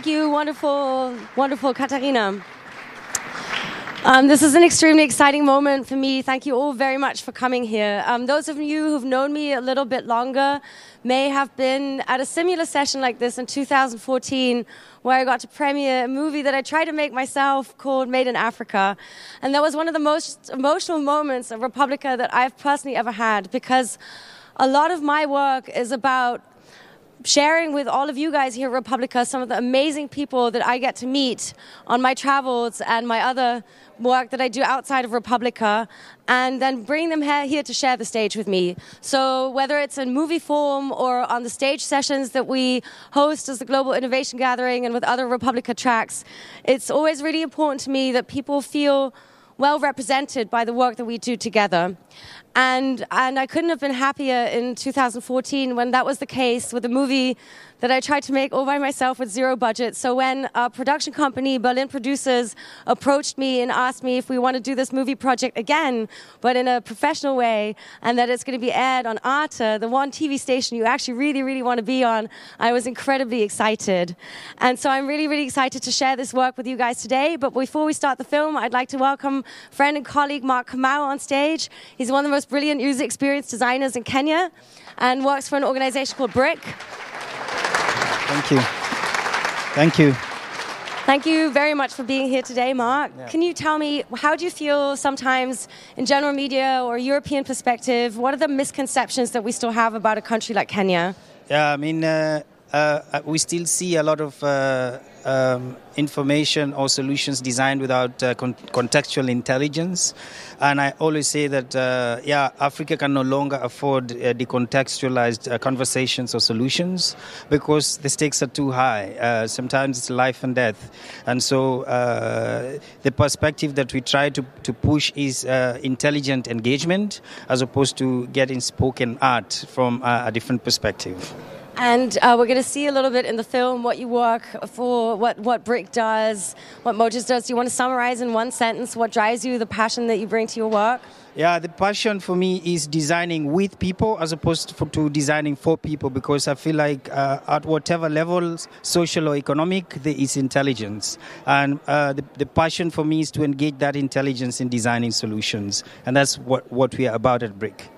Thank you, wonderful, wonderful Katarina. Um, this is an extremely exciting moment for me. Thank you all very much for coming here. Um, those of you who've known me a little bit longer may have been at a similar session like this in 2014, where I got to premiere a movie that I tried to make myself called Made in Africa. And that was one of the most emotional moments of re:publica that I've personally ever had because a lot of my work is about sharing with all of you guys here at re:publica some of the amazing people that I get to meet on my travels and my other work that I do outside of re:publica, and then bring them here to share the stage with me. So whether it's in movie form or on the stage sessions that we host as the Global Innovation Gathering and with other re:publica tracks, it's always really important to me that people feel well represented by the work that we do together. And, and I couldn't have been happier in 2014 when that was the case with a movie that I tried to make all by myself with zero budget. So when a production company, Berlin Producers, approached me and asked me if we want to do this movie project again, but in a professional way, and that it's going to be aired on Arte, the one TV station you actually really, really want to be on, I was incredibly excited. And so I'm really, really excited to share this work with you guys today. But before we start the film, I'd like to welcome friend and colleague Mark Kamau on stage. He's one of the most brilliant user experience designers in Kenya and works for an organization called BRCK. Thank you. Thank you. Thank you very much for being here today, Mark. Yeah. Can you tell me how do you feel sometimes in general media or European perspective? What are the misconceptions that we still have about a country like Kenya? Yeah, I mean, uh, uh, we still see a lot of uh, um, information or solutions designed without uh, con- contextual intelligence. And I always say that, uh, yeah, Africa can no longer afford uh, decontextualized uh, conversations or solutions because the stakes are too high. Uh, sometimes it's life and death. And so uh, the perspective that we try to, to push is intelligent engagement as opposed to getting spoken art from a different perspective. And uh, we're going to see a little bit in the film what you work for, what, what BRCK does, what Mojus does. Do you want to summarize in one sentence what drives you, the passion that you bring to your work? Yeah, the passion for me is designing with people as opposed to, to designing for people because I feel like uh, at whatever level, social or economic, there is intelligence. And uh, the, the passion for me is to engage that intelligence in designing solutions. And that's what, what we are about at BRCK.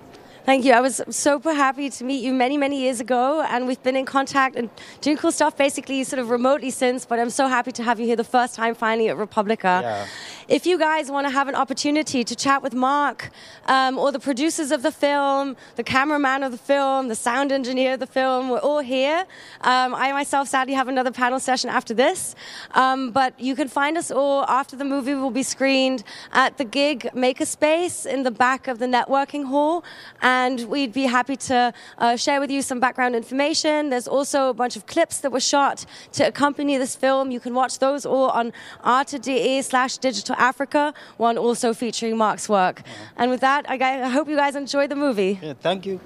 Thank you. I was super happy to meet you many, many years ago, and we've been in contact and doing cool stuff basically sort of remotely since. But I'm so happy to have you here the first time finally at re:publica. Yeah. If you guys want to have an opportunity to chat with Mark um, or the producers of the film, the cameraman of the film, the sound engineer of the film, we're all here. Um, I myself sadly have another panel session after this, um, but you can find us all after the movie will be screened at the gig Makerspace in the back of the networking hall. And and we'd be happy to uh, share with you some background information. There's also a bunch of clips that were shot to accompany this film. You can watch those all on arte.de slash digital Africa, one also featuring Mark's work. And with that, I, I hope you guys enjoy the movie. Yeah, thank you.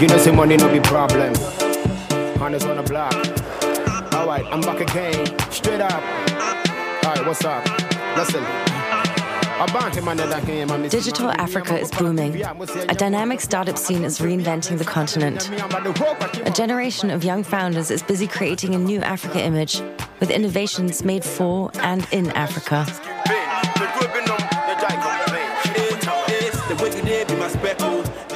You know, say money no be problem. Honest on the block. Alright, I'm back again. Straight up. Alright, what's up? Listen. Digital Africa is booming. A dynamic startup scene is reinventing the continent. A generation of young founders is busy creating a new Africa image with innovations made for and in Africa.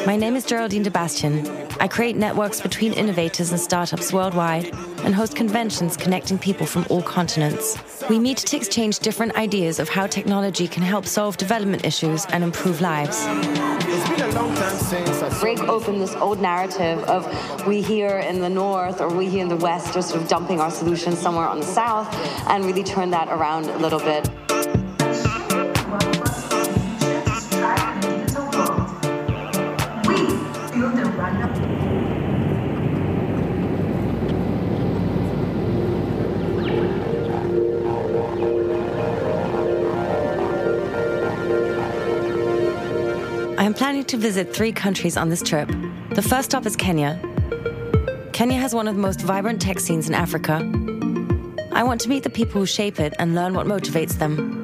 My name is Geraldine de Bastion. I create networks between innovators and startups worldwide and host conventions connecting people from all continents. We meet to exchange different ideas of how technology can help solve development issues and improve lives. Break open this old narrative of we here in the north or we here in the west are sort of dumping our solutions somewhere on the south and really turn that around a little bit. I am planning to visit three countries on this trip. The first stop is Kenya. Kenya has one of the most vibrant tech scenes in Africa. I want to meet the people who shape it and learn what motivates them.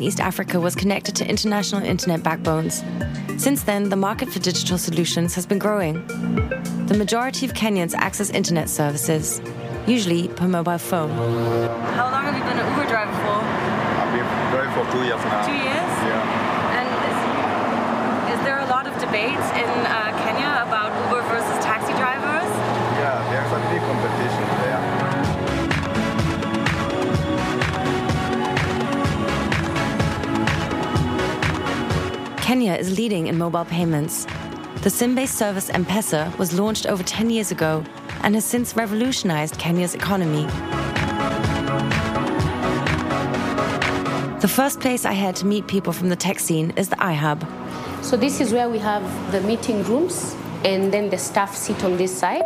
East Africa was connected to international internet backbones. Since then, the market for digital solutions has been growing. The majority of Kenyans access internet services, usually per mobile phone. How long have you been an Uber driver for? I've been driving for two years now. Two years? Yeah. And is, is there a lot of debates in uh, Kenya about Uber versus taxi drivers? Yeah, there's a big competition there. Kenya is leading in mobile payments. The SIM based service M-Pesa was launched over 10 years ago and has since revolutionized Kenya's economy. The first place I had to meet people from the tech scene is the iHub. So this is where we have the meeting rooms, and then the staff sit on this side.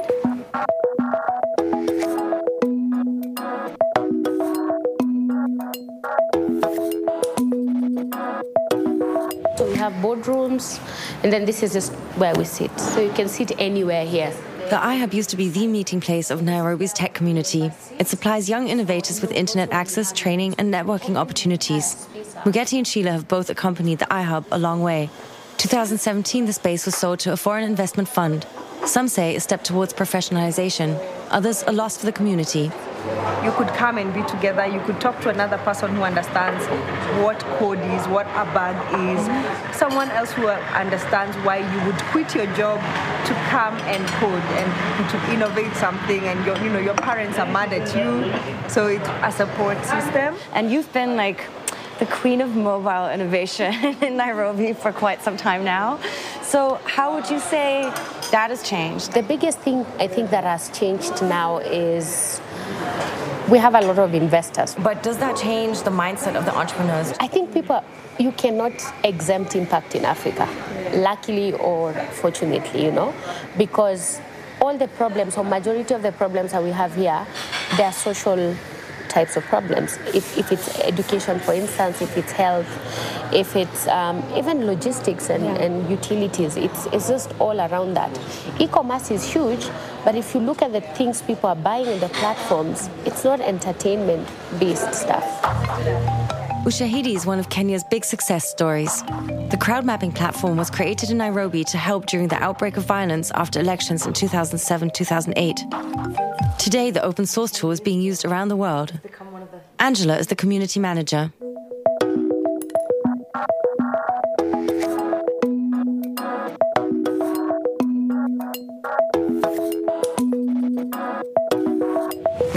Have boardrooms, and then this is just where we sit. So you can sit anywhere here. The iHub used to be the meeting place of Nairobi's tech community. It supplies young innovators with internet access, training, and networking opportunities. Mugeti and Sheila have both accompanied the iHub a long way. 2017, the space was sold to a foreign investment fund. Some say a step towards professionalization, others a loss for the community. You could come and be together. You could talk to another person who understands what code is, what a bug is, someone else who understands why you would quit your job to come and code and to innovate something. And your, you know, your parents are mad at you, so it's a support system. And you've been like the queen of mobile innovation in Nairobi for quite some time now. So, how would you say that has changed? The biggest thing I think that has changed now is we have a lot of investors. But does that change the mindset of the entrepreneurs? I think people, you cannot exempt impact in Africa, luckily or fortunately, you know, because all the problems, or majority of the problems that we have here, they are social types of problems. If, if it's education, for instance, if it's health, if it's um, even logistics and, and utilities, it's, it's just all around that. E-commerce is huge, but if you look at the things people are buying in the platforms, it's not entertainment-based stuff. Ushahidi is one of Kenya's big success stories. The crowd mapping platform was created in Nairobi to help during the outbreak of violence after elections in 2007 2008. Today, the open source tool is being used around the world. Angela is the community manager.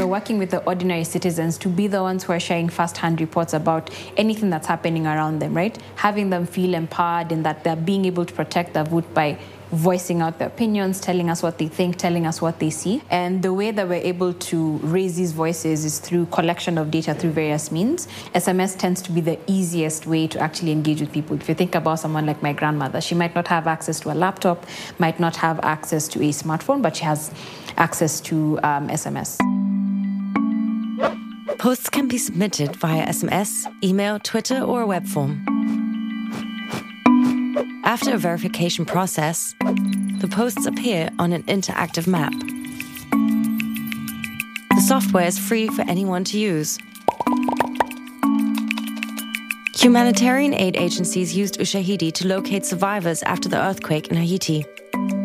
Working with the ordinary citizens to be the ones who are sharing first-hand reports about anything that's happening around them, right? Having them feel empowered in that they're being able to protect their vote by voicing out their opinions, telling us what they think, telling us what they see. And the way that we're able to raise these voices is through collection of data through various means. SMS tends to be the easiest way to actually engage with people. If you think about someone like my grandmother, she might not have access to a laptop, might not have access to a smartphone, but she has access to um, SMS. Posts can be submitted via SMS, email, Twitter, or a web form. After a verification process, the posts appear on an interactive map. The software is free for anyone to use. Humanitarian aid agencies used Ushahidi to locate survivors after the earthquake in Haiti.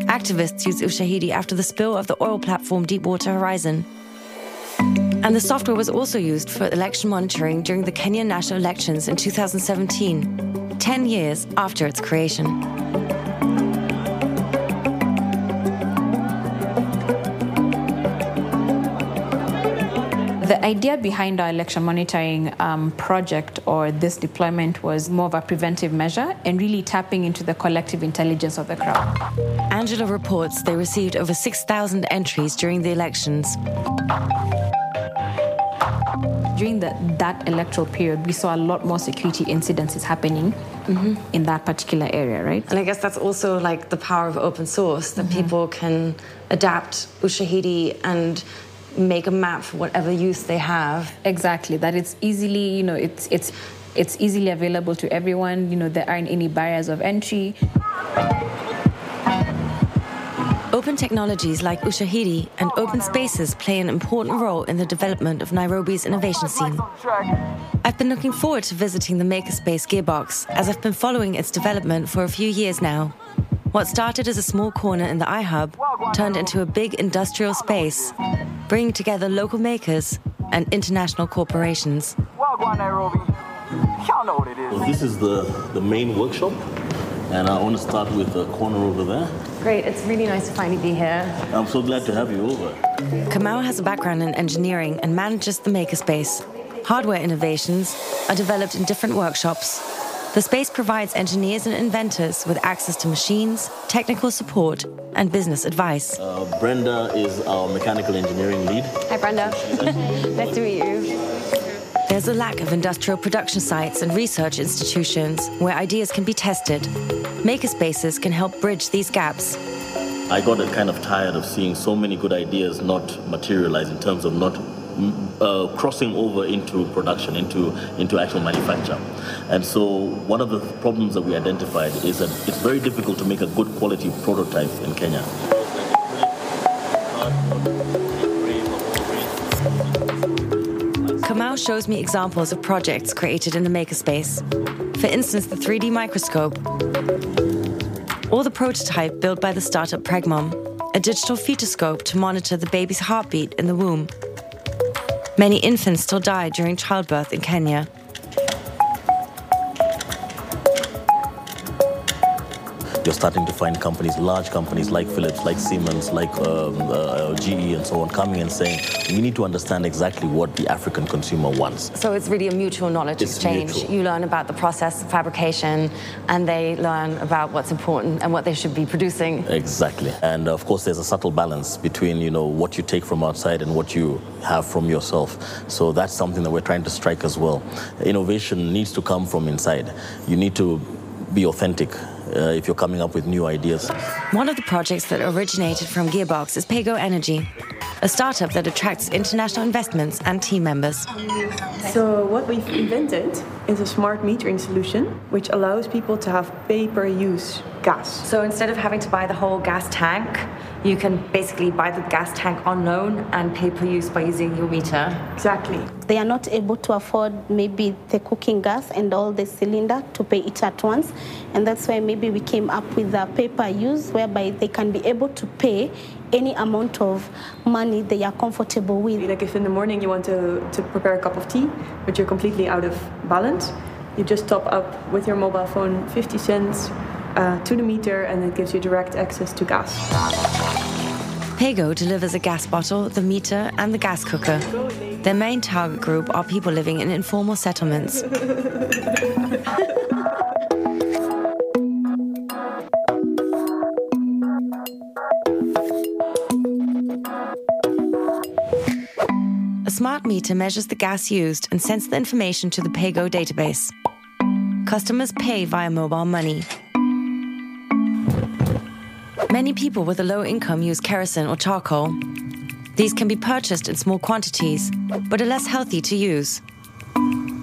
Activists used Ushahidi after the spill of the oil platform Deepwater Horizon. And the software was also used for election monitoring during the Kenyan national elections in 2017, 10 years after its creation. The idea behind our election monitoring um, project or this deployment was more of a preventive measure and really tapping into the collective intelligence of the crowd. Angela reports they received over 6,000 entries during the elections. During the, that electoral period, we saw a lot more security incidences happening in that particular area, right? And I guess that's also like the power of open source that mm-hmm. people can adapt Ushahidi and make a map for whatever use they have. Exactly. That it's easily, you know, it's it's it's easily available to everyone. You know, there aren't any barriers of entry. Open technologies like Ushahidi and open spaces play an important role in the development of Nairobi's innovation scene. I've been looking forward to visiting the Makerspace Gearbox as I've been following its development for a few years now. What started as a small corner in the iHub turned into a big industrial space, bringing together local makers and international corporations. So this is the, the main workshop, and I want to start with the corner over there. Great, it's really nice to finally be here. I'm so glad to have you over. Kamau has a background in engineering and manages the makerspace. Hardware innovations are developed in different workshops. The space provides engineers and inventors with access to machines, technical support, and business advice. Uh, Brenda is our mechanical engineering lead. Hi, Brenda. nice to meet you. There's a lack of industrial production sites and research institutions where ideas can be tested. Makerspaces can help bridge these gaps. I got kind of tired of seeing so many good ideas not materialize in terms of not mm, uh, crossing over into production, into into actual manufacture. And so one of the problems that we identified is that it's very difficult to make a good quality prototype in Kenya. Kamau shows me examples of projects created in the makerspace. For instance, the 3D microscope, or the prototype built by the startup Pregmom, a digital fetoscope to monitor the baby's heartbeat in the womb. Many infants still die during childbirth in Kenya. You're starting to find companies, large companies like Philips, like Siemens, like um, uh, GE, and so on, coming and saying, we need to understand exactly what the African consumer wants. So it's really a mutual knowledge It's exchange. mutual. You learn about the process of fabrication, and they learn about what's important and what they should be producing. Exactly. And of course, there's a subtle balance between, you know, what you take from outside and what you have from yourself. So that's something that we're trying to strike as well. Innovation needs to come from inside. You need to be authentic uh, if you're coming up with new ideas. One of the projects that originated from Gearbox is Paygo Energy, a startup that attracts international investments and team members. So what we've invented is a smart metering solution which allows people to have pay-per-use gas. So instead of having to buy the whole gas tank, you can basically buy the gas tank on loan and pay per use by using your meter. Exactly. They are not able to afford maybe the cooking gas and all the cylinder to pay it at once. And that's why maybe we came up with a pay per use whereby they can be able to pay any amount of money they are comfortable with. Like if in the morning you want to, to prepare a cup of tea, but you're completely out of balance, you just top up with your mobile phone 50 cents uh, to the meter and it gives you direct access to gas. Paygo delivers a gas bottle, the meter, and the gas cooker. Their main target group are people living in informal settlements. A smart meter measures the gas used and sends the information to the Paygo database. Customers pay via mobile money. Many people with a low income use kerosene or charcoal. These can be purchased in small quantities, but are less healthy to use.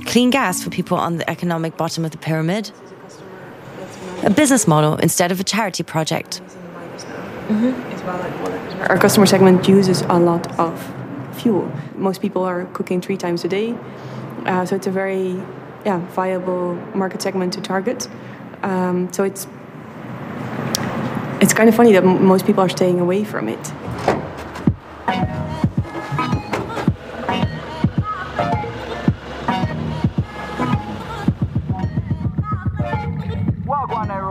Clean gas for people on the economic bottom of the pyramid. A business model instead of a charity project. Our customer segment uses a lot of fuel. Most people are cooking three times a day, uh, so it's a very yeah, viable market segment to target. Um, so it's it's kind of funny that most people are staying away from it.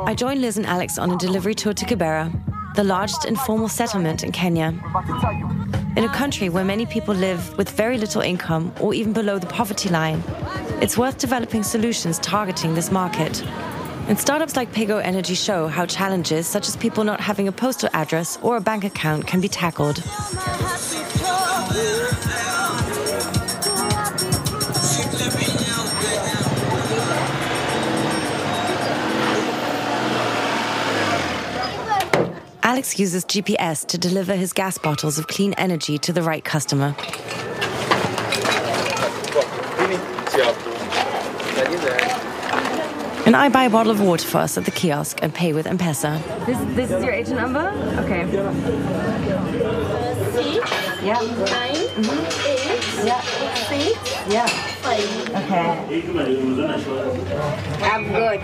I joined Liz and Alex on a delivery tour to Kibera, the largest informal settlement in Kenya. In a country where many people live with very little income or even below the poverty line, it's worth developing solutions targeting this market. And startups like Paygo Energy show how challenges such as people not having a postal address or a bank account can be tackled. Alex uses GPS to deliver his gas bottles of clean energy to the right customer. And I buy a bottle of water for us at the kiosk and pay with M-Pesa. This, this is your agent number? Okay. Yeah. Nine, eight, Yeah. six, Yeah. five. Okay. I'm good.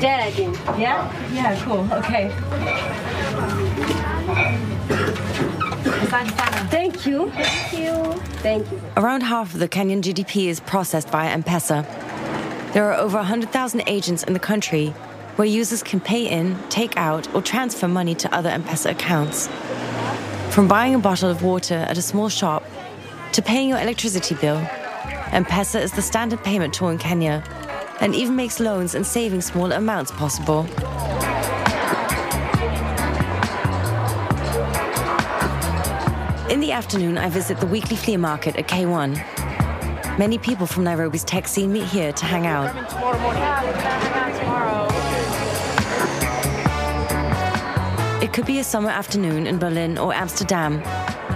Geraldine. Yeah? Yeah, cool. Okay. Thank you. Thank you. Thank you. Around half of the Kenyan GDP is processed via M-Pesa. There are over 100,000 agents in the country where users can pay in, take out, or transfer money to other M-Pesa accounts. From buying a bottle of water at a small shop to paying your electricity bill, M-Pesa is the standard payment tool in Kenya and even makes loans and saving small amounts possible. In the afternoon, I visit the weekly flea market at K1. Many people from Nairobi's tech scene meet here to hang out. It could be a summer afternoon in Berlin or Amsterdam,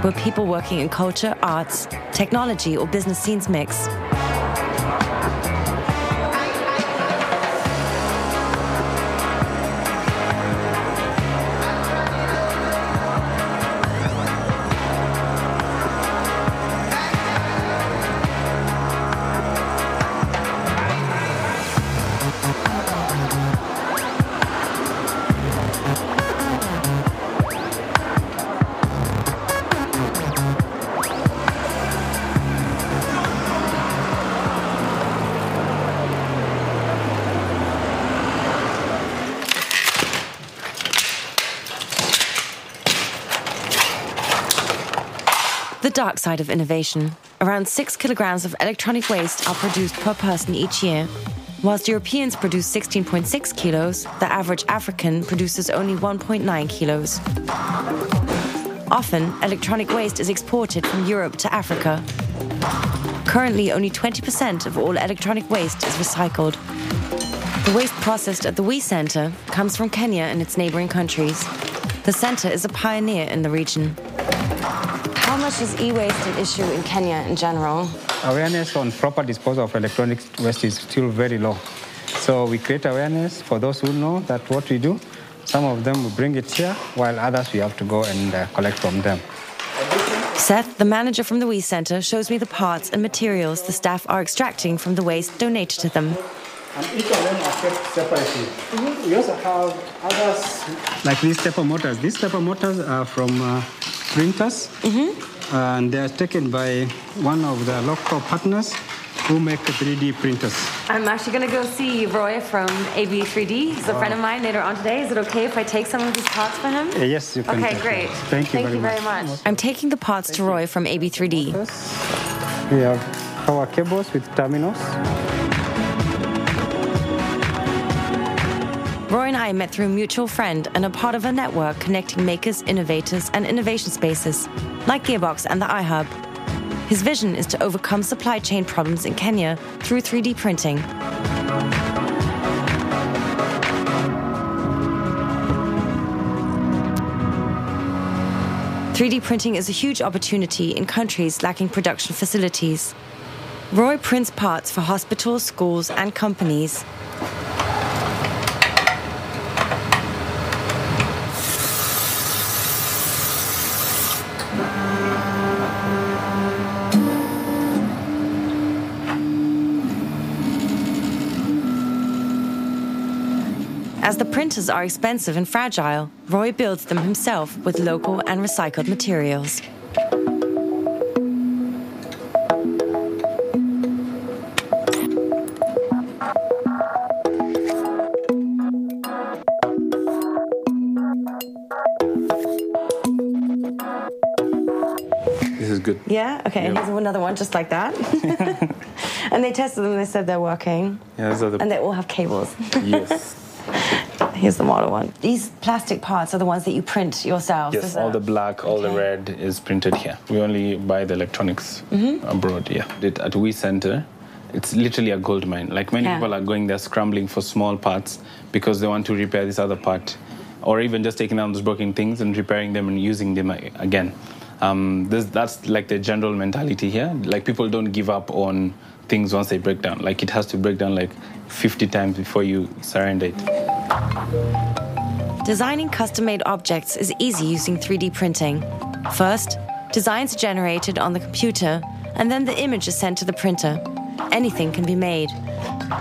where people working in culture, arts, technology, or business scenes mix. Dark side of innovation. Around six kilograms of electronic waste are produced per person each year. Whilst Europeans produce 16.6 kilos, the average African produces only 1.9 kilos. Often, electronic waste is exported from Europe to Africa. Currently, only 20% of all electronic waste is recycled. The waste processed at the WE Center comes from Kenya and its neighboring countries. The center is a pioneer in the region. How much is e-waste an issue in Kenya in general? Awareness on proper disposal of electronic waste is still very low. So we create awareness for those who know that what we do. Some of them we bring it here, while others we have to go and uh, collect from them. Seth, the manager from the WE Center, shows me the parts and materials the staff are extracting from the waste donated to them. And each of them are kept separately. We also have others like these stepper motors. These stepper motors are from uh, printers, and they are taken by one of the local partners who make 3D printers. I'm actually going to go see Roy from AB3D. He's a friend of mine later on today. Is it okay if I take some of these parts for him? Uh, yes, you can. Okay, great. them. Thank you Thank very you much. very much. I'm taking the parts to Roy from AB3D. We have power cables with terminals. Roy and I met through a mutual friend and are part of a network connecting makers, innovators, and innovation spaces, like Gearbox and the iHub. His vision is to overcome supply chain problems in Kenya through 3D printing. Three D printing is a huge opportunity in countries lacking production facilities. Roy prints parts for hospitals, schools, and companies. As the printers are expensive and fragile, Roy builds them himself with local and recycled materials. This is good. Yeah? Okay, and here's another one just like that. and they tested them, they said they're working. Yeah, these are the And they all have cables. yes, Here's the model one. These plastic parts are the ones that you print yourself. yes. All it? the black, all the red is printed here. We only buy the electronics abroad. Yeah, It- at We Center, it's literally a gold mine. Like many Yeah. people are going there scrambling for small parts because they want to repair this other part. or even just taking down those broken things and repairing them and using them again. Um, this, that's like the general mentality here. Like people don't give up on things once they break down. Like it has to break down like 50 times before you surrender it. Designing custom made objects is easy using 3D printing. First, designs are generated on the computer, and then the image is sent to the printer. Anything can be made.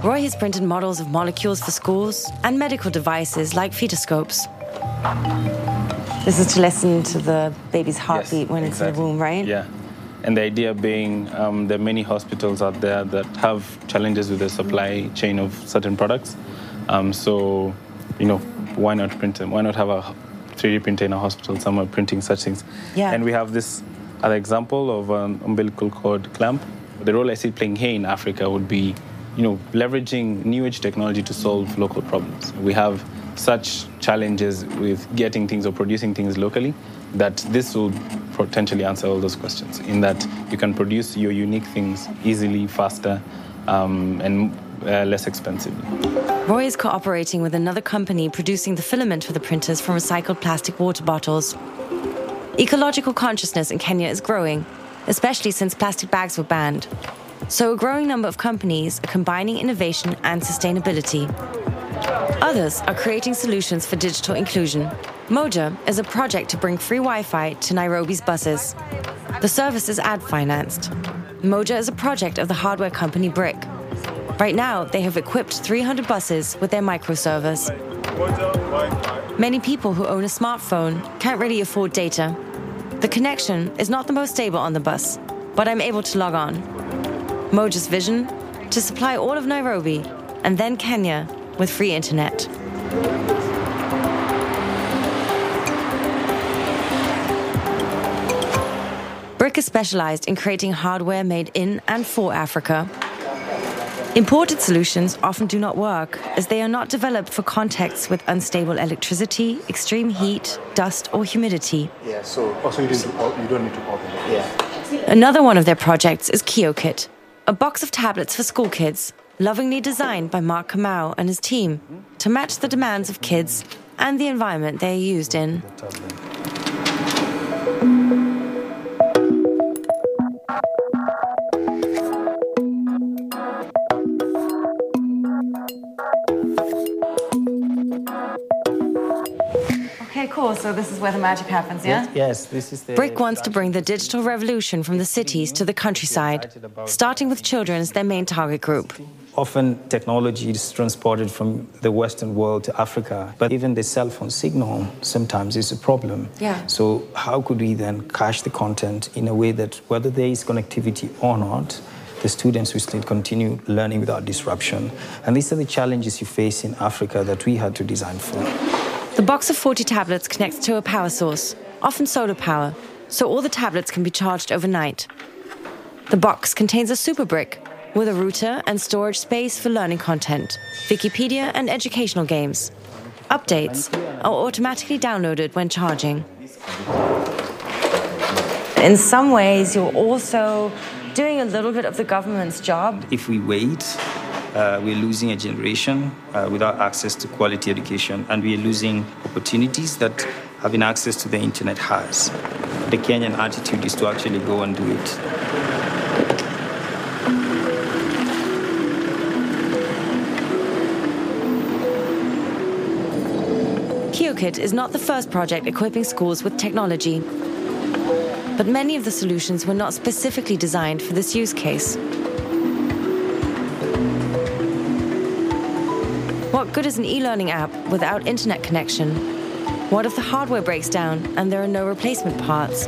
Roy has printed models of molecules for schools and medical devices like fetoscopes. This is to listen to the baby's heartbeat when it's in the womb, right? Yeah. And the idea being um, there are many hospitals out there that have challenges with the supply chain of certain products. Um, so, you know, why not print them? Why not have a 3D printer in a hospital somewhere printing such things? Yeah. And we have this other example of an umbilical cord clamp. The role I see playing here in Africa would be, you know, leveraging new age technology to solve local problems. We have such challenges with getting things or producing things locally that this will potentially answer all those questions in that you can produce your unique things easily, faster, um, and uh, less expensively. Roy is cooperating with another company producing the filament for the printers from recycled plastic water bottles. Ecological consciousness in Kenya is growing, especially since plastic bags were banned. So, a growing number of companies are combining innovation and sustainability. Others are creating solutions for digital inclusion. Moja is a project to bring free Wi Fi to Nairobi's buses. The service is ad financed. Moja is a project of the hardware company BRCK. Right now, they have equipped 300 buses with their microservers. Many people who own a smartphone can't really afford data. The connection is not the most stable on the bus, but I'm able to log on. Moja's vision to supply all of Nairobi and then Kenya with free internet. BRCK is specialized in creating hardware made in and for Africa. Imported solutions often do not work as they are not developed for contexts with unstable electricity, extreme heat, dust, or humidity. Yeah, so also you, didn't, you don't need to open it. Yeah. Another one of their projects is KioKit, a box of tablets for school kids, lovingly designed by Mark Kamau and his team to match the demands of kids and the environment they are used in. Okay, cool. So this is where the magic happens, yeah? Yes, this is the. BRCK wants to bring the digital revolution from the cities to the countryside, starting with children as their main target group. Often technology is transported from the Western world to Africa, but even the cell phone signal sometimes is a problem. Yeah. So, how could we then cache the content in a way that whether there is connectivity or not, the students will still continue learning without disruption? And these are the challenges you face in Africa that we had to design for. The box of 40 tablets connects to a power source, often solar power, so all the tablets can be charged overnight. The box contains a SUPER BRCK with a router and storage space for learning content, Wikipedia, and educational games. Updates are automatically downloaded when charging. In some ways, you're also doing a little bit of the government's job. If we wait, uh, we're losing a generation uh, without access to quality education, and we're losing opportunities that having access to the internet has. The Kenyan attitude is to actually go and do it. KioKit is not the first project equipping schools with technology. But many of the solutions were not specifically designed for this use case. What good is an e learning app without internet connection? What if the hardware breaks down and there are no replacement parts?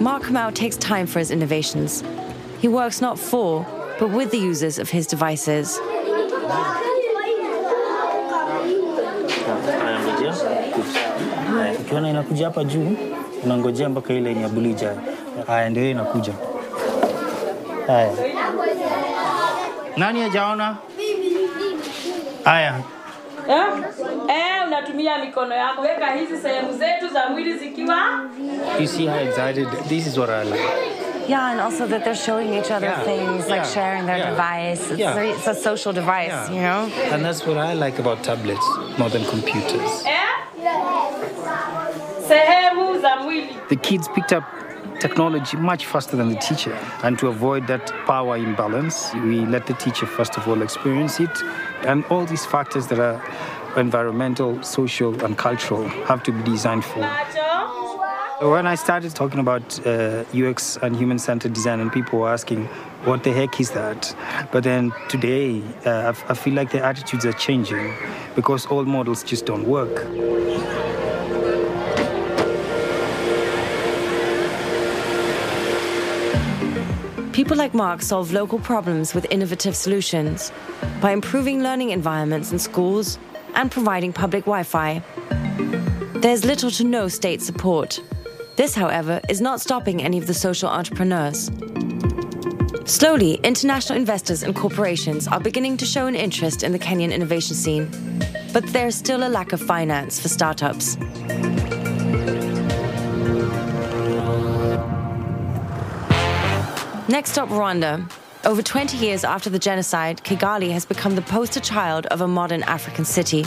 Mark Kamau takes time for his innovations. He works not for, but with the users of his devices. Ukiona inakuja hapa juu, unangojea mpaka ile yenye bulija. Haya, ndio hiyo inakuja. Haya, nani hajaona? Haya, eh? Eh, unatumia mikono yako weka hizi sehemu zetu za mwili zikiwa You see how excited? This is what I like. Yeah, and also that they're showing each other Yeah, things, like yeah, sharing their yeah, device. It's, yeah. a, it's a social device, Yeah. you know? And that's what I like about tablets more than computers. Eh? sehemu za mwili The kids picked up technology much faster than the teacher. And to avoid that power imbalance, we let the teacher first of all experience it. And all these factors that are environmental, social, and cultural have to be designed for. When I started talking about uh, UX and human centered design, and people were asking, what the heck is that? But then today, uh, I feel like the attitudes are changing because old models just don't work. People like Mark solve local problems with innovative solutions by improving learning environments in schools and providing public Wi Fi. There's little to no state support. This, however, is not stopping any of the social entrepreneurs. Slowly, international investors and corporations are beginning to show an interest in the Kenyan innovation scene. But there's still a lack of finance for startups. Next up, Rwanda. Over 20 years after the genocide, Kigali has become the poster child of a modern African city.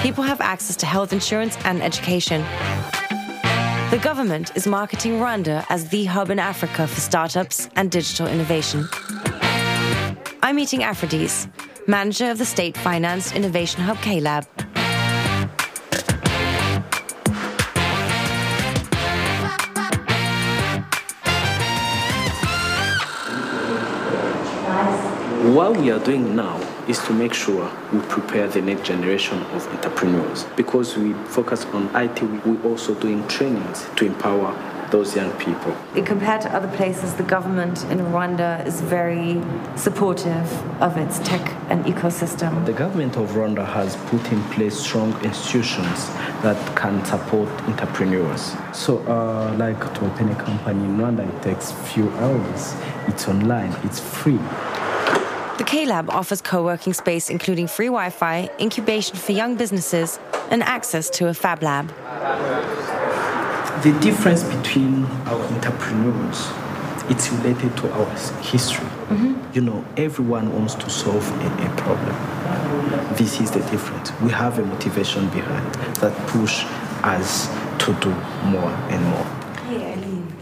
People have access to health insurance and education. The government is marketing Rwanda as the hub in Africa for startups and digital innovation. I'm meeting Aphrodis, manager of the state financed innovation hub KLab. What we are doing now is to make sure we prepare the next generation of entrepreneurs. Because we focus on IT, we're also doing trainings to empower those young people. Compared to other places, the government in Rwanda is very supportive of its tech and ecosystem. The government of Rwanda has put in place strong institutions that can support entrepreneurs. So, uh, like to open a company in Rwanda, it takes few hours. It's online, it's free. The K Lab offers co working space including free Wi Fi, incubation for young businesses, and access to a Fab Lab. The difference between our entrepreneurs, it's related to our s- history. Mm-hmm. You know, everyone wants to solve a, a problem. This is the difference. We have a motivation behind that push us to do more and more.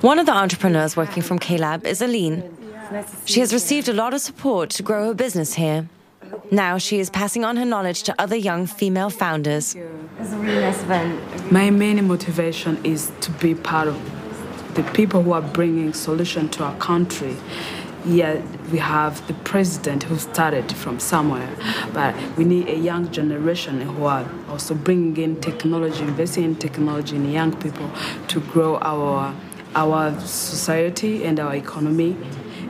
One of the entrepreneurs working from K Lab is Aline. She has received a lot of support to grow her business here. Now she is passing on her knowledge to other young female founders. My main motivation is to be part of the people who are bringing solution to our country. Yeah, we have the president who started from somewhere, but we need a young generation who are also bringing in technology, investing in technology in young people to grow our our society and our economy.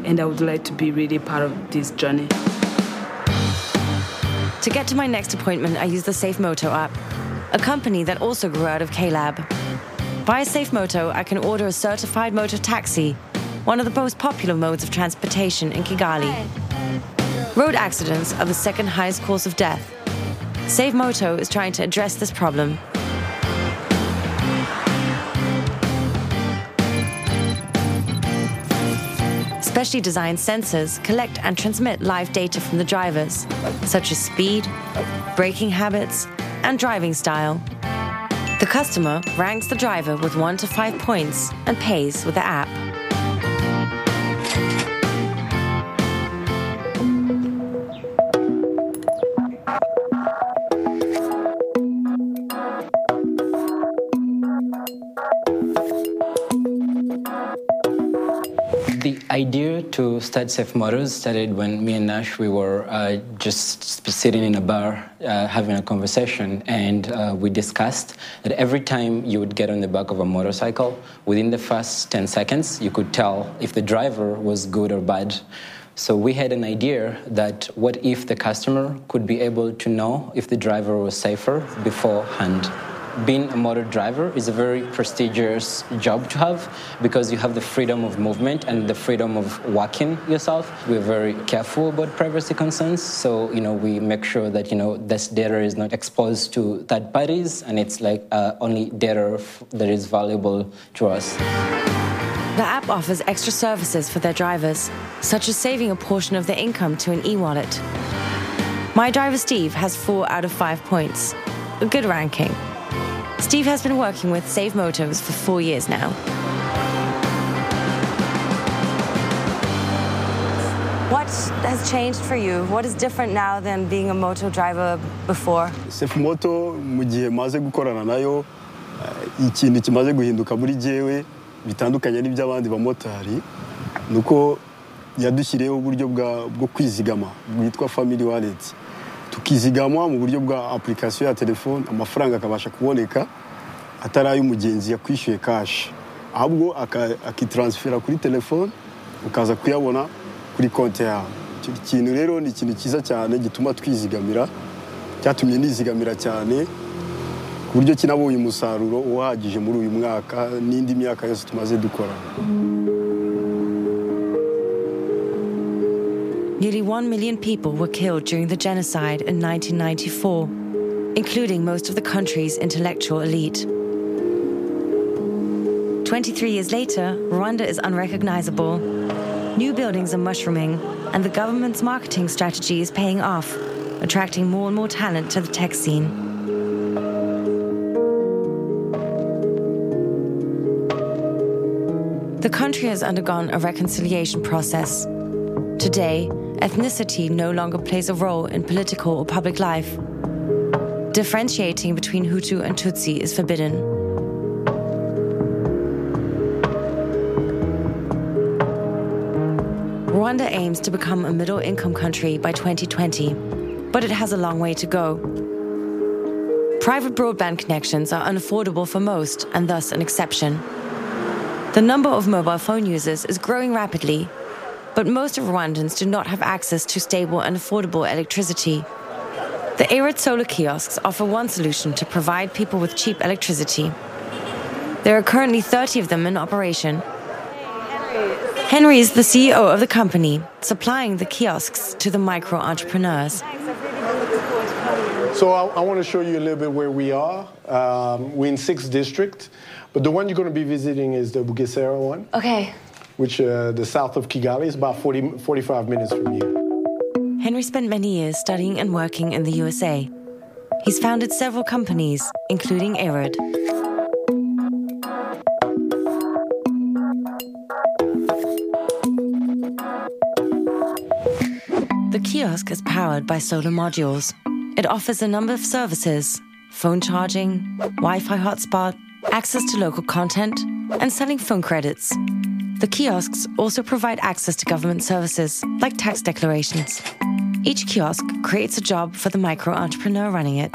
And I would like to be really part of this journey. To get to my next appointment, I use the Safe Moto app, a company that also grew out of K Lab. Via Safe Moto, I can order a certified motor taxi, one of the most popular modes of transportation in Kigali. Road accidents are the second highest cause of death. Safe Moto is trying to address this problem. Specially designed sensors collect and transmit live data from the drivers, such as speed, braking habits, and driving style. The customer ranks the driver with one to five points and pays with the app. Idea to start Safe Motors started when me and Nash we were uh, just sitting in a bar uh, having a conversation, and uh, we discussed that every time you would get on the back of a motorcycle, within the first 10 seconds, you could tell if the driver was good or bad. So we had an idea that what if the customer could be able to know if the driver was safer beforehand? Being a motor driver is a very prestigious job to have because you have the freedom of movement and the freedom of working yourself. We're very careful about privacy concerns, so you know we make sure that you know this data is not exposed to third parties and it's like uh, only data that is valuable to us. The app offers extra services for their drivers, such as saving a portion of their income to an e wallet. My driver Steve has four out of five points, a good ranking. Steve has been working with Save Motos for four years now. What has changed for you? What is different now than being a moto driver before? sefu moto mu gihe maze gukorana na yo eh, ikintu kimaze guhinduka muri jyewe bitandukanye n'iby'abandi bamotari ni uko yadushyiriyeho uburyo bwa- bwo kwizigama bwitwa family wallet tukizigama mu buryo bwa application ya telefone amafaranga akabasha kuboneka atari ay'umugenzi yakwishyuye kashi ahubwo akitaransifera kuri telefone ukaza kuyabona kuri konti yawe. Icyo kintu rero ni ikintu cyiza cyane gituma twizigamira cyatumye nizigamira cyane ku buryo kinabonye umusaruro uhagije muri uyu mwaka n'indi myaka yose tumaze dukorana Nearly one million people were killed during the genocide in 1994, including most of the country's intellectual elite. 23 years later, Rwanda is unrecognizable. New buildings are mushrooming, and the government's marketing strategy is paying off, attracting more and more talent to the tech scene. The country has undergone a reconciliation process. Today, ethnicity no longer plays a role in political or public life. Differentiating between Hutu and Tutsi is forbidden. Rwanda aims to become a middle income country by 2020, but it has a long way to go. Private broadband connections are unaffordable for most and thus an exception. The number of mobile phone users is growing rapidly, but most of Rwandans do not have access to stable and affordable electricity. The ARED solar kiosks offer one solution to provide people with cheap electricity. There are currently 30 of them in operation. Henry is the CEO of the company, supplying the kiosks to the micro entrepreneurs. So I, I want to show you a little bit where we are. Um, we're in sixth district, but the one you're going to be visiting is the Bugesera one, Okay. Which uh, the south of Kigali is about 40, 45 minutes from here. Henry spent many years studying and working in the USA. He's founded several companies, including ARED. The kiosk is powered by solar modules. It offers a number of services phone charging, Wi Fi hotspot, access to local content, and selling phone credits. The kiosks also provide access to government services, like tax declarations. Each kiosk creates a job for the micro entrepreneur running it.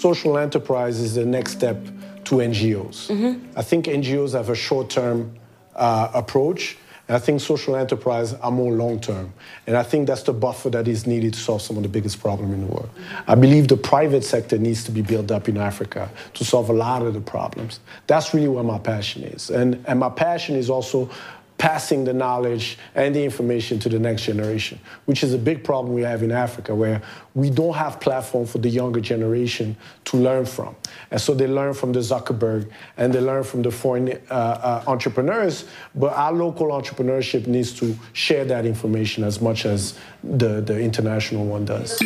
Social enterprise is the next step to NGOs. I think NGOs have a short term uh, approach. And I think social enterprise are more long term. And I think that's the buffer that is needed to solve some of the biggest problems in the world. I believe the private sector needs to be built up in Africa to solve a lot of the problems. That's really where my passion is. And, and my passion is also passing the knowledge and the information to the next generation, which is a big problem we have in Africa, where we don't have platform for the younger generation to learn from. And so they learn from the Zuckerberg and they learn from the foreign uh, uh, entrepreneurs, but our local entrepreneurship needs to share that information as much as the, the international one does.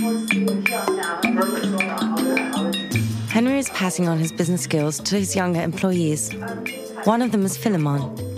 Henry is passing on his business skills to his younger employees. One of them is Philemon.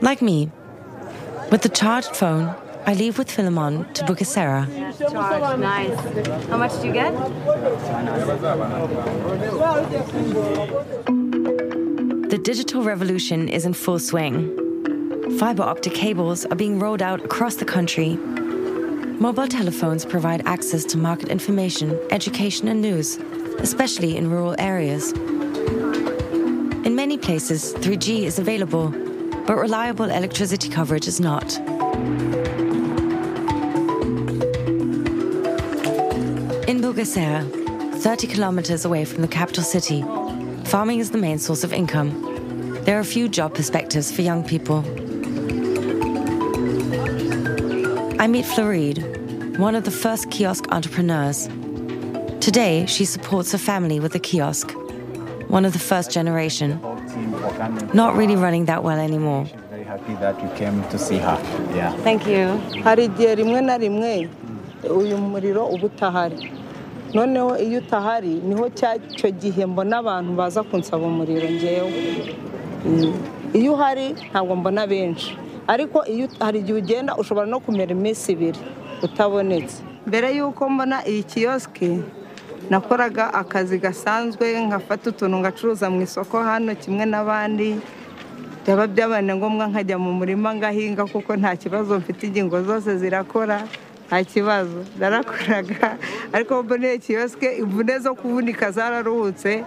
Like me, with the charged phone, I leave with Philemon to Bugesera. Charge, nice. How much do you get? The digital revolution is in full swing. Fiber optic cables are being rolled out across the country. Mobile telephones provide access to market information, education, and news, especially in rural areas. In many places, 3G is available, but reliable electricity coverage is not. In Bugesera, 30 kilometers away from the capital city, farming is the main source of income. There are few job perspectives for young people. I meet Floride, one of the first kiosk entrepreneurs. Today, she supports her family with a kiosk, one of the first generation. Not really running that well anymore. Very happy that you came to see her. Yeah. Thank you. hari igihe rimwe na rimwe uyu muriro uba utahari noneho iyo utahari ni ho cyo gihe mbona abantu baza kunsaba umuriro ngewe Mm. iyo uhari ntabwo mbona benshi ariko iyo hari igihe ugenda ushobora no kumera iminsi ibiri utabonetse mbere y'uko mbona iyi kiyosike nakoraga akazi gasanzwe nkafata utuntu ngacuruza mu isoko hano kimwe n'abandi. Byaba byabaye ngombwa nkajya mu murima ngahinga kuko nta kibazo mfite ingingo zose zirakora nta kibazo. Narakoraga ariko mbona iyo kiyosike imvune zo kuvunika zararuhutse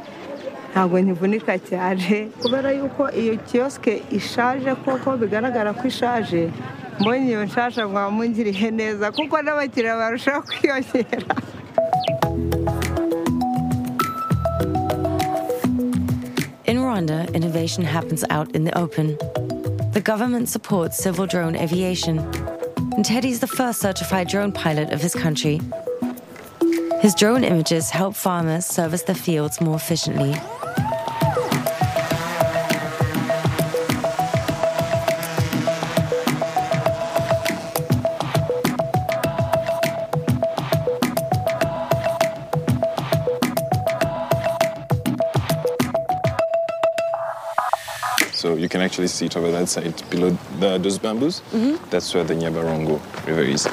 ntabwo nkivunika cyane. Kubera yuko iyo kiyosike ishaje koko bigaragara ko ishaje mbonye iyo nshasha mwamungiriye neza kuko n'abakiriya barushaho kwiyongera. Rwanda, innovation happens out in the open. The government supports civil drone aviation, and Teddy's the first certified drone pilot of his country. His drone images help farmers service their fields more efficiently. Can actually see it over that side below the, those bamboos. Mhm. That's where the Nyabarongo River is.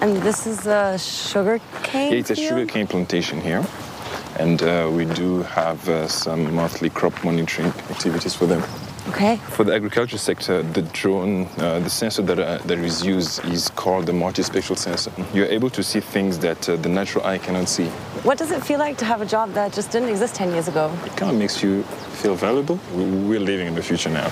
And this is a sugar cane. Yeah, it's a sugar cane plantation here. And uh, we do have uh, some monthly crop monitoring activities for them. Okay. For the agriculture sector, the drone, uh, the sensor that, uh, that is used is called the multispectral sensor. You're able to see things that uh, the natural eye cannot see. What does it feel like to have a job that just didn't exist 10 years ago? It kind of makes you feel valuable. We- We're living in the future now.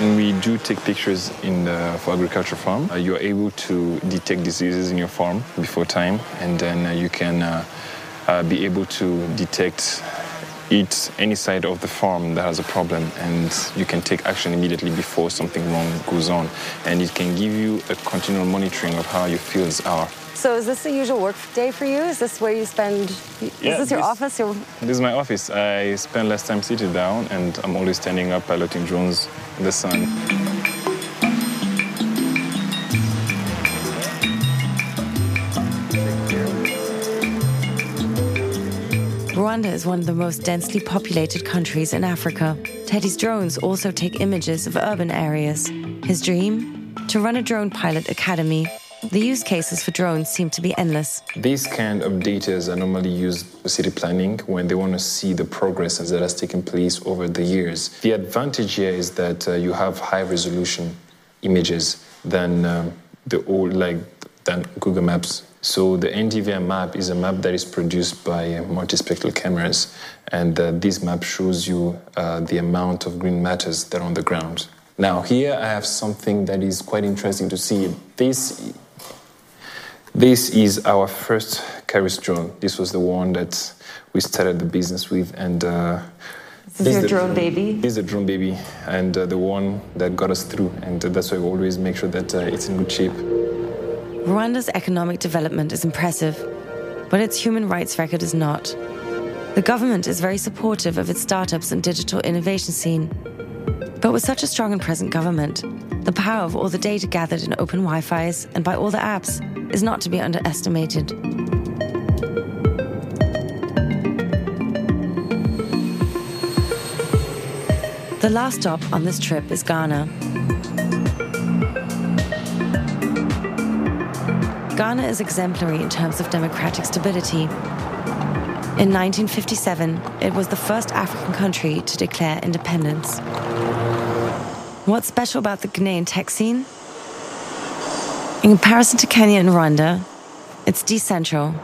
When we do take pictures in the, for agriculture farm, uh, you're able to detect diseases in your farm before time, and then uh, you can uh, be able to detect each any side of the farm that has a problem, and you can take action immediately before something wrong goes on, and it can give you a continual monitoring of how your fields are. So is this the usual work day for you? Is this where you spend? Is Yeah, this your this- office? Your This is my office. I spend less time sitting down, and I'm always standing up piloting drones in the sun. Rwanda is one of the most densely populated countries in Africa. Teddy's drones also take images of urban areas. His dream? To run a drone pilot academy. The use cases for drones seem to be endless. These kind of data are normally used for city planning when they want to see the progress that has taken place over the years. The advantage here is that uh, you have high resolution images than um, the old, like than Google Maps. So the NDVI map is a map that is produced by uh, multispectral cameras, and uh, this map shows you uh, the amount of green matters that are on the ground. Now here I have something that is quite interesting to see. This this is our first Charis drone. This was the one that we started the business with, and uh, This is your drone baby? This is the drone baby, and uh, the one that got us through. And that's why we always make sure that uh, it's in good shape. Rwanda's economic development is impressive, but its human rights record is not. The government is very supportive of its startups and digital innovation scene. But with such a strong and present government, the power of all the data gathered in open Wi Fi's and by all the apps is not to be underestimated. The The last stop on this trip is Ghana. Ghana is exemplary in terms of democratic stability. In 1957, it was the first African country to declare independence. What's special about the Ghanaian tech scene? In comparison to Kenya and Rwanda, it's decentral.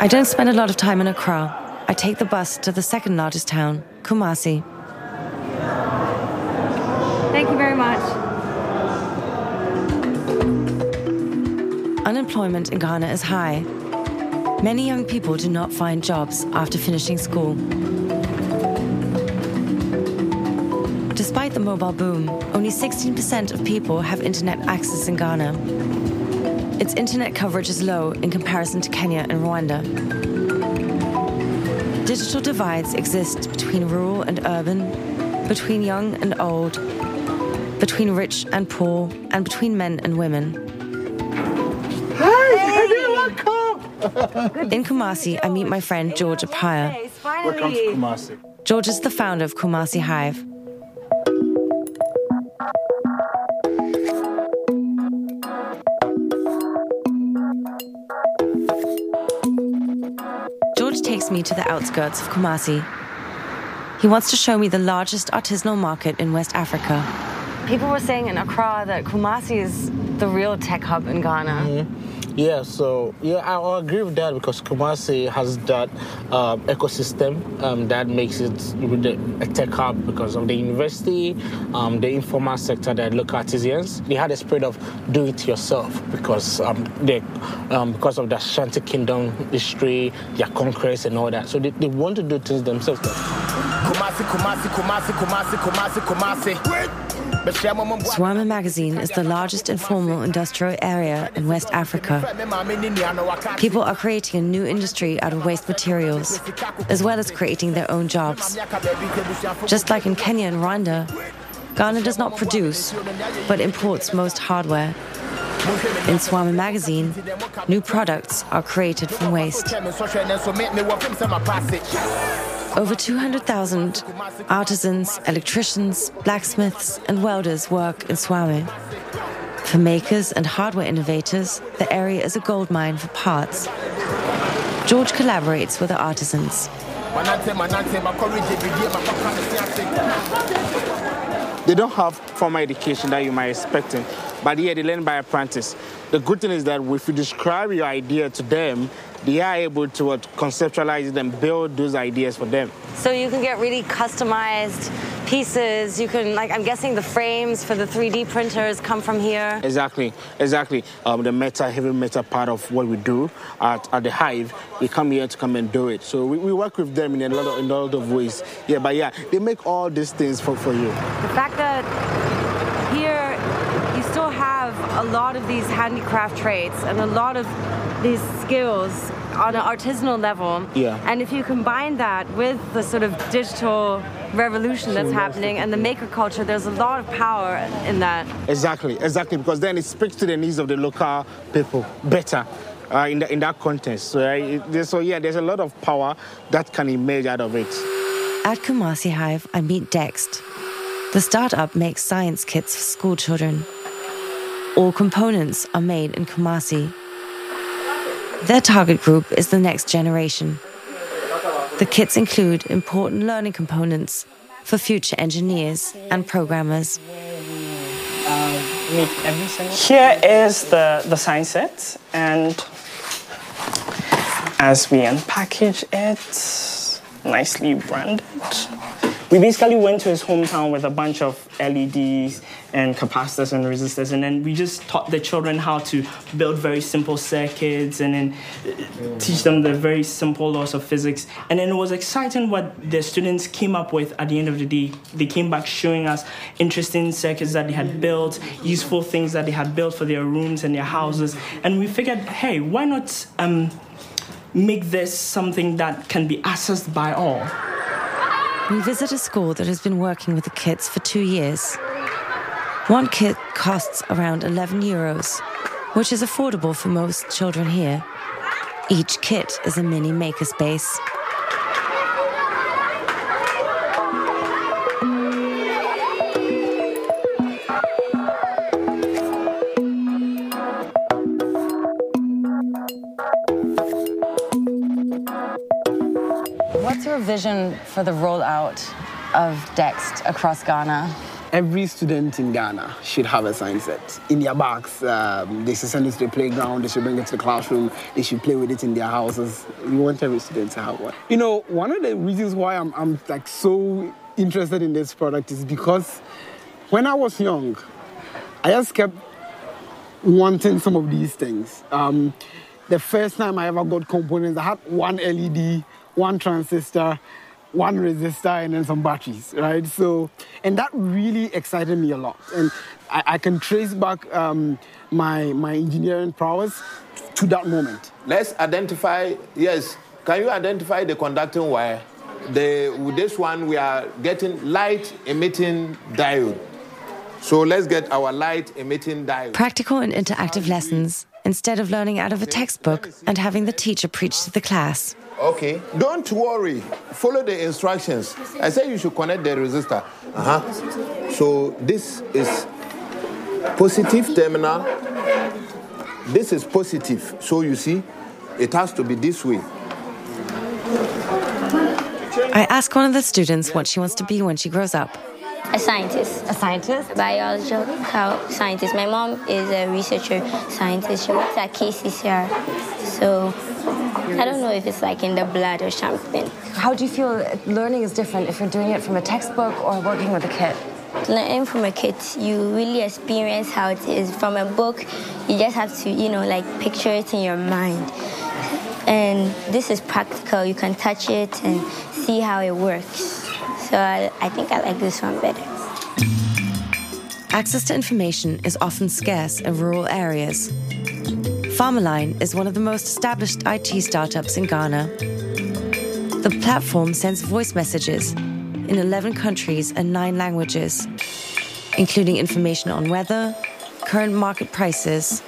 I don't spend a lot of time in Accra. I take the bus to the second largest town, Kumasi. Thank you very much. Unemployment in Ghana is high. Many young people do not find jobs after finishing school. Despite the mobile boom, only 16% of people have internet access in Ghana. Its internet coverage is low in comparison to Kenya and Rwanda. Digital divides exist between rural and urban, between young and old, between rich and poor, and between men and women. In Kumasi, I meet my friend George Apaya. Welcome to Kumasi. George is the founder of Kumasi Hive. George takes me to the outskirts of Kumasi. He wants to show me the largest artisanal market in West Africa. People were saying in Accra that Kumasi is the real tech hub in Ghana. Yeah, so yeah, I agree with that because Kumasi has that um, ecosystem um, that makes it a tech hub because of the university, um, the informal sector, the local artisans. They had a spirit of do it yourself because um, they, um, because of the Ashanti Kingdom history, their conquest and all that. So they, they want to do things themselves. Kumasi, Kumasi, Kumasi, Kumasi, Kumasi, Kumasi. Suame magazine is the largest informal industrial area in West Africa. People are creating a new industry out of waste materials, as well as creating their own jobs. Just like in Kenya and Rwanda, Ghana does not produce, but imports most hardware. In Suame magazine, new products are created from waste. Over 200,000 artisans, electricians, blacksmiths, and welders work in Suame. For makers and hardware innovators, the area is a goldmine for parts. George collaborates with the artisans. They don't have formal education that you might expect, but yeah, they learn by apprentice. The good thing is that if you describe your idea to them, they are able to uh, conceptualize it and build those ideas for them. So you can get really customized pieces. You can, like, I'm guessing the frames for the 3D printers come from here. Exactly, exactly. Um, the meta, heavy meta part of what we do at, at the Hive, we come here to come and do it. So we, we work with them in a lot of, in a lot of ways. Yeah, but yeah, they make all these things for, for you. The fact that here you still have a lot of these handicraft trades and a lot of these skills on an artisanal level. Yeah. And if you combine that with the sort of digital revolution that's happening and the maker culture, there's a lot of power in that. Exactly, exactly, because then it speaks to the needs of the local people better. Uh, in, the, in that context. So, uh, so, yeah, there's a lot of power that can emerge out of it. At Kumasi Hive, I meet Dext. The startup makes science kits for school children. All components are made in Kumasi. Their target group is the next generation. The kits include important learning components for future engineers and programmers. Here is the, the science set, and as we unpackage it, nicely branded. We basically went to his hometown with a bunch of LEDs and capacitors and resistors, and then we just taught the children how to build very simple circuits and then teach them the very simple laws of physics. And then it was exciting what the students came up with at the end of the day. They came back showing us interesting circuits that they had built, useful things that they had built for their rooms and their houses. And we figured, hey, why not um, make this something that can be accessed by all? We visit a school that has been working with the kids for two years. One kit costs around 11 euros, which is affordable for most children here. Each kit is a mini makerspace. Vision for the rollout of DEXT across Ghana? Every student in Ghana should have a science set in their bags. Um, they should send it to the playground. They should bring it to the classroom. They should play with it in their houses. We want every student to have one. You know, one of the reasons why I'm, I'm like so interested in this product is because when I was young, I just kept wanting some of these things. Um, the first time I ever got components, I had one LED, one transistor, one resistor, and then some batteries, right? So, and that really excited me a lot. And I, I can trace back um, my, my engineering prowess to that moment. Let's identify, yes, can you identify the conducting wire? The, with this one, we are getting light emitting diode. So let's get our light emitting diode. Practical and interactive lessons instead of learning out of a textbook and having the teacher preach to the class. Okay. Don't worry. Follow the instructions. I said you should connect the resistor. Uh-huh. So this is positive terminal. This is positive. So you see, it has to be this way. I ask one of the students what she wants to be when she grows up. A scientist. A scientist? A biological scientist. My mom is a researcher scientist. She works at KCCR. So I don't know if it's like in the blood or something. How do you feel learning is different if you're doing it from a textbook or working with a kit? Learning from a kit, you really experience how it is. From a book, you just have to, you know, like picture it in your mind. And this is practical. You can touch it and see how it works. So I, I think I like this one better. Access to information is often scarce in rural areas. Farmerline is one of the most established IT startups in Ghana. The platform sends voice messages in 11 countries and 9 languages, including information on weather, current market prices,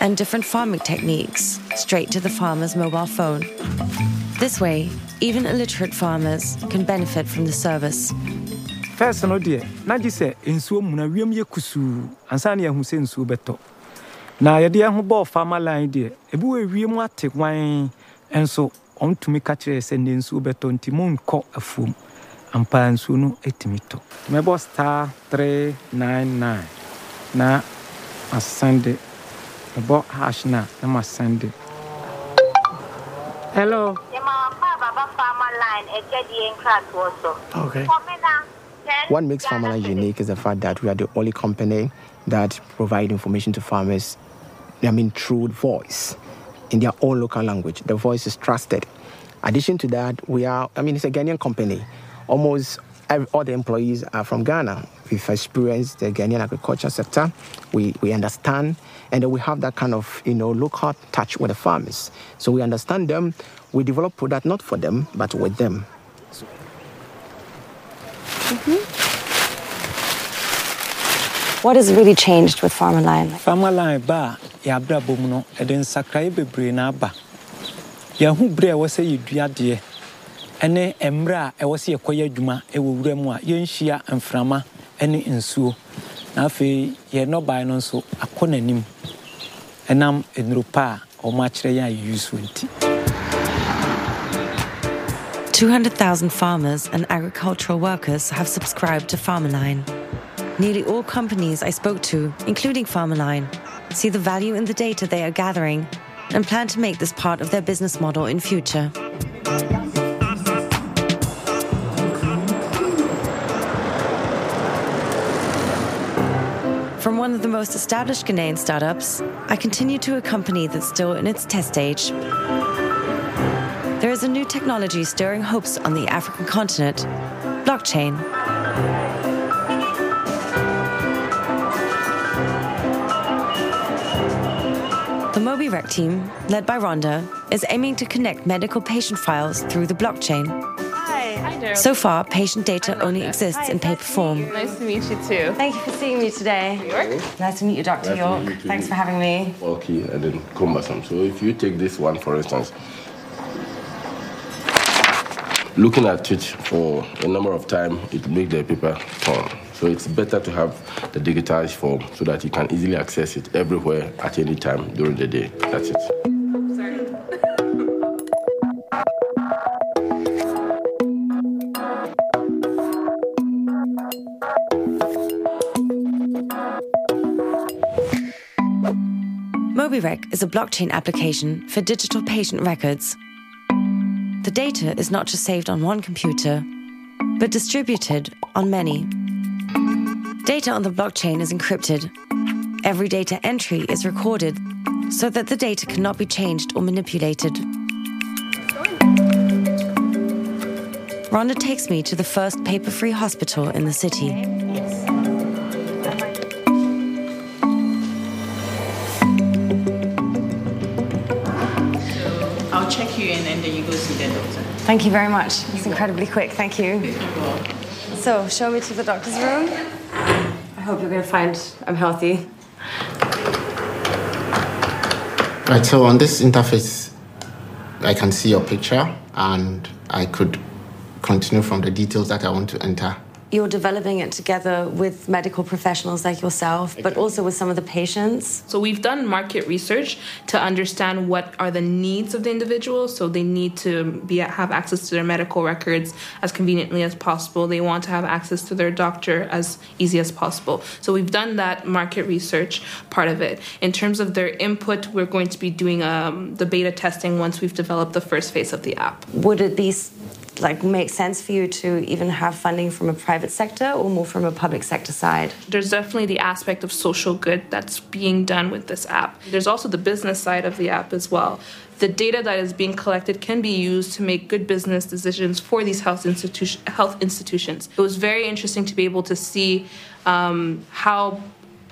and different farming techniques straight to the farmer's mobile phone. This way, even illiterate farmers can benefit from the service. First, no dear, na gye sɛ nsuo mu na wiem yɛ kusuu ansa na yɛde yɛn ho bɔɔ farmer line deɛ ebi wɔ ewiem ate wan nso ɔntumi ka kyerɛ sɛ ne nsuo bɛtɔ nti monkɔ afuom. Ampa nsuo no atumi tɔ. Mɛbɔ star 399 na masɛnde mɛbɔ hash na na masɛnde hello. Okay. What makes Farmerline unique is the fact that we are the only company that provide information to farmers, I mean, true voice in their own local language. The voice is trusted. Addition to that, we are, I mean, it's a Ghanaian company. Almost every, all the employees are from Ghana. We've experienced the Ghanaian agriculture sector. We, we understand, and then we have that kind of, you know, local touch with the farmers. So we understand them. We develop product not for them, but with them. Mm-hmm. What has really changed with Farmerline? Farmerline ba a yɛabrabɔ mu no ɛde nsakraeɛ bebree na aba yɛaho berɛ a ɛwɔ sɛ yɛdua adeɛ ɛne mmerɛ a ɛwɔ sɛ yɛkɔyɛ adwuma ɛwɔ wura mu a yɛnhyia mframa ne nsuo. Na afei yɛn nnɔbae no nso akɔ n'anim. Ɛnam nnuro pa a ɔmo akyerɛ yɛn a yɛyi so nti 200,000 farmers and agricultural workers have subscribed to Farmerline. Nearly all companies I spoke to, including Farmerline, see the value in the data they are gathering and plan to make this part of their business model in future. From one of the most established Ghanaian startups, I continue to a company that's still in its test stage. There is a new technology stirring hopes on the African continent blockchain. The MobiRec team, led by Rhonda, is aiming to connect medical patient files through the blockchain. Hi. Hi, Daryl. So far, patient data only exists in paper form. Nice to meet you too. Thank you for seeing me today. York. Nice to meet you, Dr. Nice York. you. Thanks for having me. bulky and then cumbersome. So if you take this one, for instance, looking at it for a number of time, it makes the paper torn. So it's better to have the digitized form so that you can easily access it everywhere at any time during the day. That's it. MobiRec is a blockchain application for digital patient records. The data is not just saved on one computer, but distributed on many Data on the blockchain is encrypted. Every data entry is recorded so that the data cannot be changed or manipulated. Rhonda takes me to the first paper free hospital in the city. I'll check you in and then you go see the doctor. Thank you very much. It's incredibly quick. Thank you. So, show me to the doctor's room. I hope you're going to find I'm healthy. Right, so on this interface, I can see your picture and I could continue from the details that I want to enter. You're developing it together with medical professionals like yourself, but also with some of the patients. So we've done market research to understand what are the needs of the individual. So they need to be have access to their medical records as conveniently as possible. They want to have access to their doctor as easy as possible. So we've done that market research part of it. In terms of their input, we're going to be doing um, the beta testing once we've developed the first phase of the app. Would it be s- like make sense for you to even have funding from a private sector or more from a public sector side? There's definitely the aspect of social good that's being done with this app. There's also the business side of the app as well. The data that is being collected can be used to make good business decisions for these health, health institutions. It was very interesting to be able to see um, how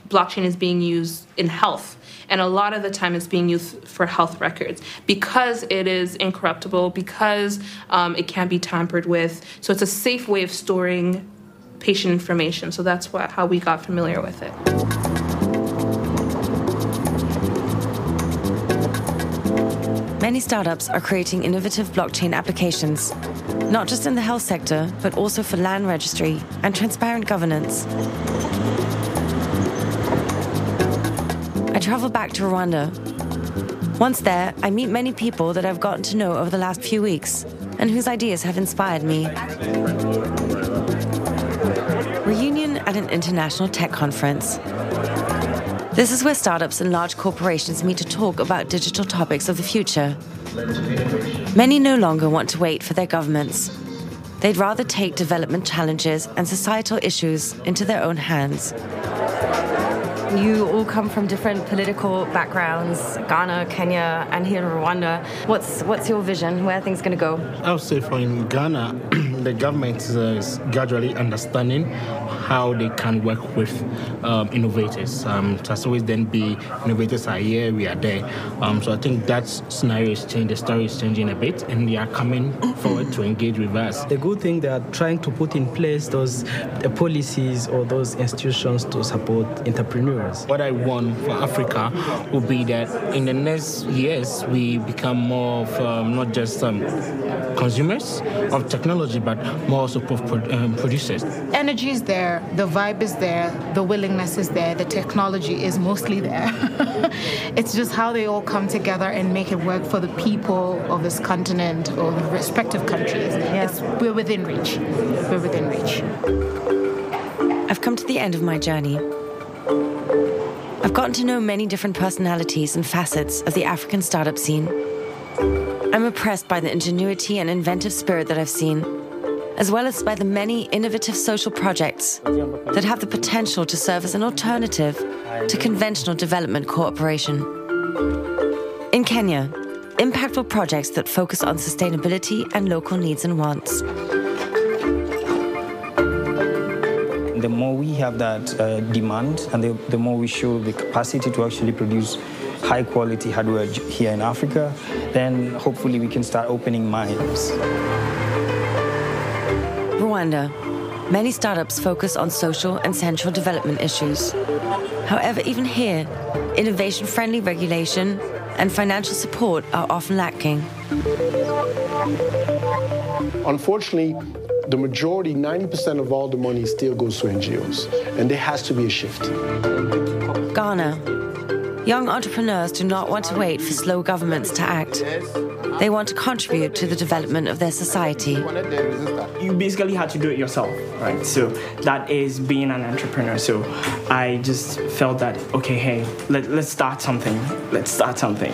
blockchain is being used in health. And a lot of the time it's being used for health records because it is incorruptible, because um, it can't be tampered with. So it's a safe way of storing patient information. So that's what, how we got familiar with it. Many startups are creating innovative blockchain applications, not just in the health sector, but also for land registry and transparent governance. Travel back to Rwanda. Once there, I meet many people that I've gotten to know over the last few weeks and whose ideas have inspired me. Reunion at an international tech conference. This is where startups and large corporations meet to talk about digital topics of the future. Many no longer want to wait for their governments. They'd rather take development challenges and societal issues into their own hands. You all come from different political backgrounds Ghana, Kenya, and here in Rwanda. What's, what's your vision? Where are things going to go? I would say for in Ghana, the government is, uh, is gradually understanding how they can work with um, innovators. Um, it has always then be innovators are here, we are there. Um, so I think that scenario is changing, the story is changing a bit, and they are coming forward to engage with us. The good thing they are trying to put in place those policies or those institutions to support entrepreneurs. What I want for Africa would be that in the next years we become more of um, not just um, consumers of technology, but more also pro- pro- um, producers. energy is there, the vibe is there, the willingness is there, the technology is mostly there. it's just how they all come together and make it work for the people of this continent or the respective countries. It's, we're within reach. We're within reach. I've come to the end of my journey. I've gotten to know many different personalities and facets of the African startup scene. I'm impressed by the ingenuity and inventive spirit that I've seen, as well as by the many innovative social projects that have the potential to serve as an alternative to conventional development cooperation. In Kenya, impactful projects that focus on sustainability and local needs and wants. The more we have that uh, demand and the, the more we show the capacity to actually produce high quality hardware here in Africa, then hopefully we can start opening minds. Rwanda. Many startups focus on social and central development issues. However, even here, innovation friendly regulation and financial support are often lacking. Unfortunately, the majority, 90% of all the money still goes to NGOs, and there has to be a shift. Ghana. Young entrepreneurs do not want to wait for slow governments to act. They want to contribute to the development of their society. You basically had to do it yourself, right? So that is being an entrepreneur. So I just felt that, okay, hey, let, let's start something. Let's start something.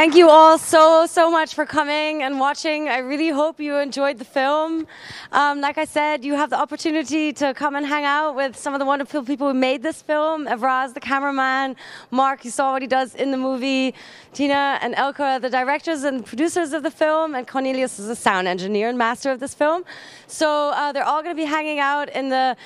Thank you all so, so much for coming and watching. I really hope you enjoyed the film. Um, like I said, you have the opportunity to come and hang out with some of the wonderful people who made this film. Evraz, the cameraman, Mark, you saw what he does in the movie, Tina and Elka, the directors and producers of the film, and Cornelius is a sound engineer and master of this film. So uh, they're all going to be hanging out in the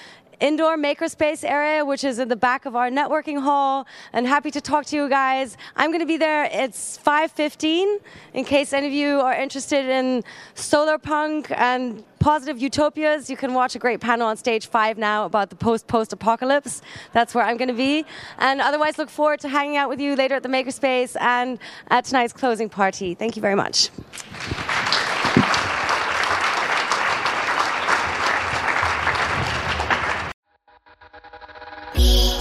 indoor makerspace area, which is in the back of our networking hall. And happy to talk to you guys. I'm going to be there. It's 5:15. In case any of you are interested in solar punk and positive utopias, you can watch a great panel on stage five now about the post-post apocalypse. That's where I'm going to be. And otherwise, look forward to hanging out with you later at the makerspace and at tonight's closing party. Thank you very much. Happy.